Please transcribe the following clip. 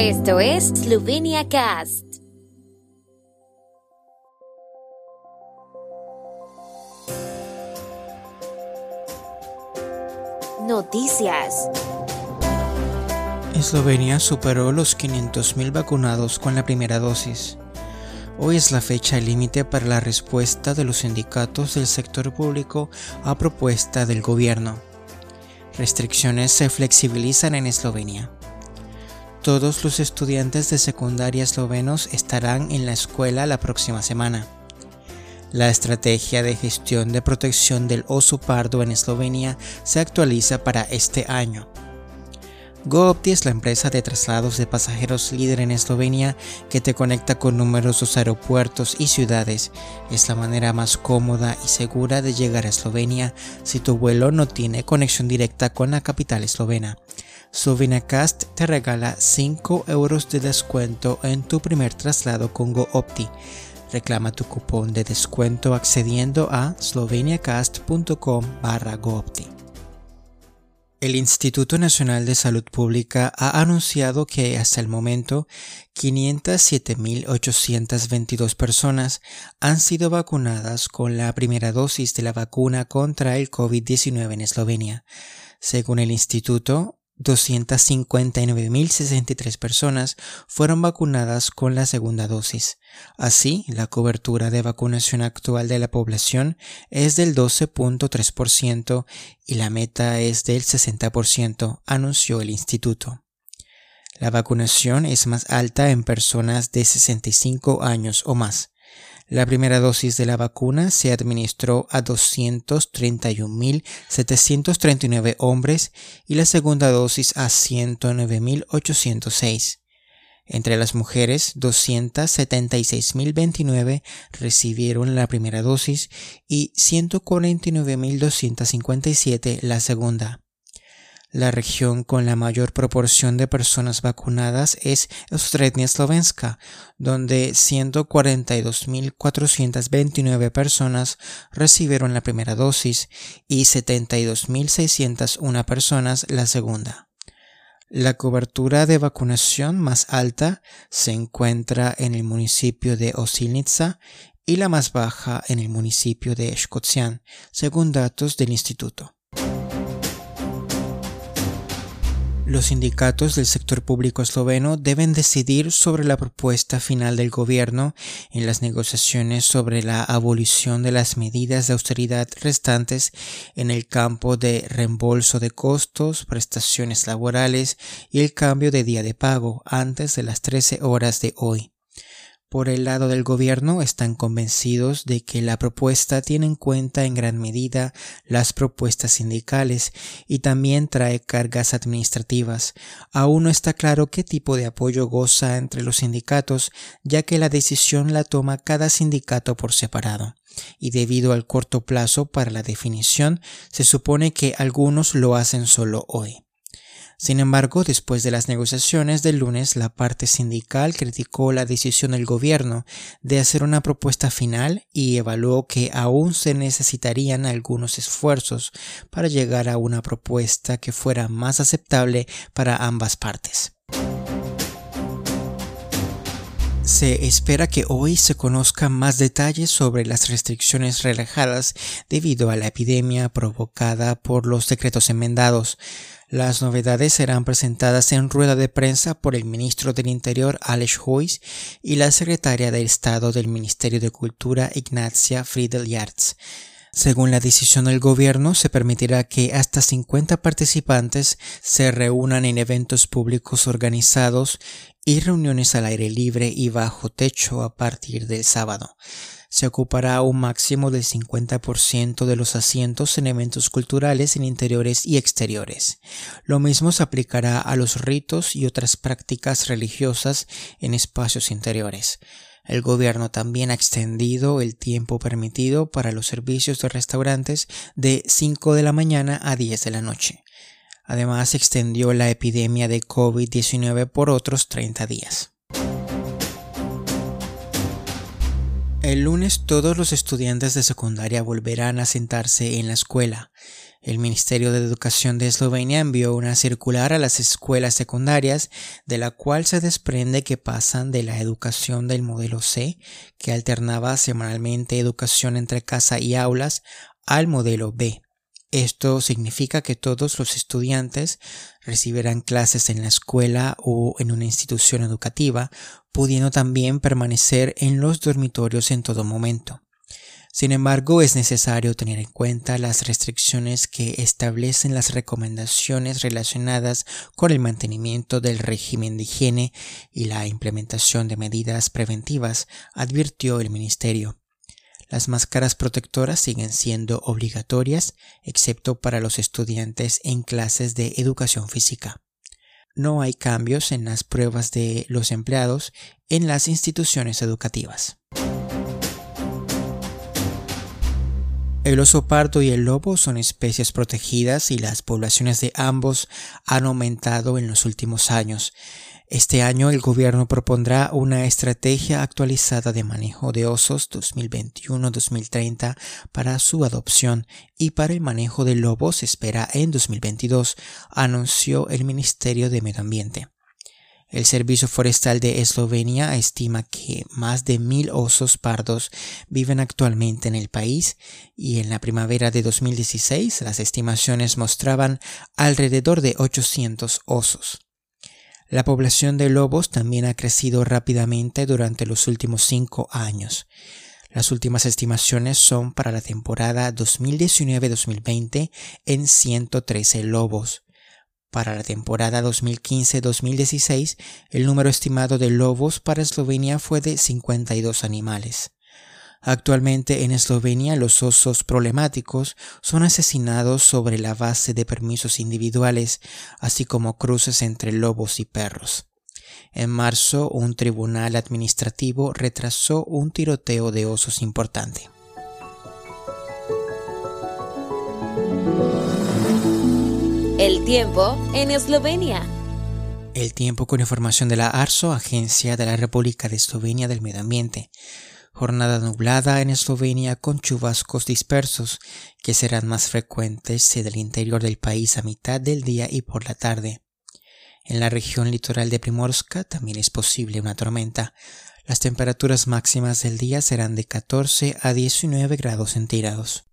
Esto es Slovenia Cast. Noticias. Eslovenia superó los 500.000 vacunados con la primera dosis. Hoy es la fecha límite para la respuesta de los sindicatos del sector público a propuesta del gobierno. Restricciones se flexibilizan en Eslovenia. Todos los estudiantes de secundaria eslovenos estarán en la escuela la próxima semana. La estrategia de gestión de protección del oso pardo en Eslovenia se actualiza para este año. GoOpti es la empresa de traslados de pasajeros líder en Eslovenia que te conecta con numerosos aeropuertos y ciudades. Es la manera más cómoda y segura de llegar a Eslovenia si tu vuelo no tiene conexión directa con la capital eslovena. Cast te regala 5 euros de descuento en tu primer traslado con GoOpti. Reclama tu cupón de descuento accediendo a sloveniacast.com barra GoOpti. El Instituto Nacional de Salud Pública ha anunciado que hasta el momento 507.822 personas han sido vacunadas con la primera dosis de la vacuna contra el COVID-19 en Eslovenia. Según el instituto, 259.063 personas fueron vacunadas con la segunda dosis. Así, la cobertura de vacunación actual de la población es del 12.3% y la meta es del 60%, anunció el instituto. La vacunación es más alta en personas de 65 años o más. La primera dosis de la vacuna se administró a 231.739 hombres y la segunda dosis a 109.806. Entre las mujeres, 276.029 recibieron la primera dosis y 149.257 la segunda. La región con la mayor proporción de personas vacunadas es Ostrednia Slovenska, donde 142.429 personas recibieron la primera dosis y 72.601 personas la segunda. La cobertura de vacunación más alta se encuentra en el municipio de Osilnica y la más baja en el municipio de Shkotsian, según datos del instituto. Los sindicatos del sector público esloveno deben decidir sobre la propuesta final del gobierno en las negociaciones sobre la abolición de las medidas de austeridad restantes en el campo de reembolso de costos, prestaciones laborales y el cambio de día de pago antes de las 13 horas de hoy. Por el lado del gobierno están convencidos de que la propuesta tiene en cuenta en gran medida las propuestas sindicales y también trae cargas administrativas. Aún no está claro qué tipo de apoyo goza entre los sindicatos, ya que la decisión la toma cada sindicato por separado. Y debido al corto plazo para la definición, se supone que algunos lo hacen solo hoy. Sin embargo, después de las negociaciones del lunes, la parte sindical criticó la decisión del gobierno de hacer una propuesta final y evaluó que aún se necesitarían algunos esfuerzos para llegar a una propuesta que fuera más aceptable para ambas partes. Se espera que hoy se conozcan más detalles sobre las restricciones relajadas debido a la epidemia provocada por los decretos enmendados. Las novedades serán presentadas en rueda de prensa por el ministro del Interior Alex Hoyes y la secretaria de Estado del Ministerio de Cultura Ignacia Friedel Yartz. Según la decisión del gobierno, se permitirá que hasta 50 participantes se reúnan en eventos públicos organizados y reuniones al aire libre y bajo techo a partir del sábado se ocupará un máximo del 50% de los asientos en eventos culturales en interiores y exteriores. Lo mismo se aplicará a los ritos y otras prácticas religiosas en espacios interiores. El gobierno también ha extendido el tiempo permitido para los servicios de restaurantes de 5 de la mañana a 10 de la noche. Además, extendió la epidemia de COVID-19 por otros 30 días. El lunes todos los estudiantes de secundaria volverán a sentarse en la escuela. El Ministerio de Educación de Eslovenia envió una circular a las escuelas secundarias de la cual se desprende que pasan de la educación del modelo C, que alternaba semanalmente educación entre casa y aulas, al modelo B. Esto significa que todos los estudiantes recibirán clases en la escuela o en una institución educativa, pudiendo también permanecer en los dormitorios en todo momento. Sin embargo, es necesario tener en cuenta las restricciones que establecen las recomendaciones relacionadas con el mantenimiento del régimen de higiene y la implementación de medidas preventivas, advirtió el Ministerio. Las máscaras protectoras siguen siendo obligatorias, excepto para los estudiantes en clases de educación física. No hay cambios en las pruebas de los empleados en las instituciones educativas. El oso pardo y el lobo son especies protegidas y las poblaciones de ambos han aumentado en los últimos años. Este año el gobierno propondrá una estrategia actualizada de manejo de osos 2021-2030 para su adopción y para el manejo de lobos espera en 2022, anunció el Ministerio de Medio Ambiente. El Servicio Forestal de Eslovenia estima que más de mil osos pardos viven actualmente en el país y en la primavera de 2016 las estimaciones mostraban alrededor de 800 osos. La población de lobos también ha crecido rápidamente durante los últimos cinco años. Las últimas estimaciones son para la temporada 2019-2020 en 113 lobos. Para la temporada 2015-2016, el número estimado de lobos para Eslovenia fue de 52 animales. Actualmente en Eslovenia los osos problemáticos son asesinados sobre la base de permisos individuales, así como cruces entre lobos y perros. En marzo, un tribunal administrativo retrasó un tiroteo de osos importante. El tiempo en Eslovenia. El tiempo con información de la ARSO, Agencia de la República de Eslovenia del Medio Ambiente. Jornada nublada en Eslovenia con chubascos dispersos que serán más frecuentes en el interior del país a mitad del día y por la tarde. En la región litoral de Primorska también es posible una tormenta. Las temperaturas máximas del día serán de 14 a 19 grados centígrados.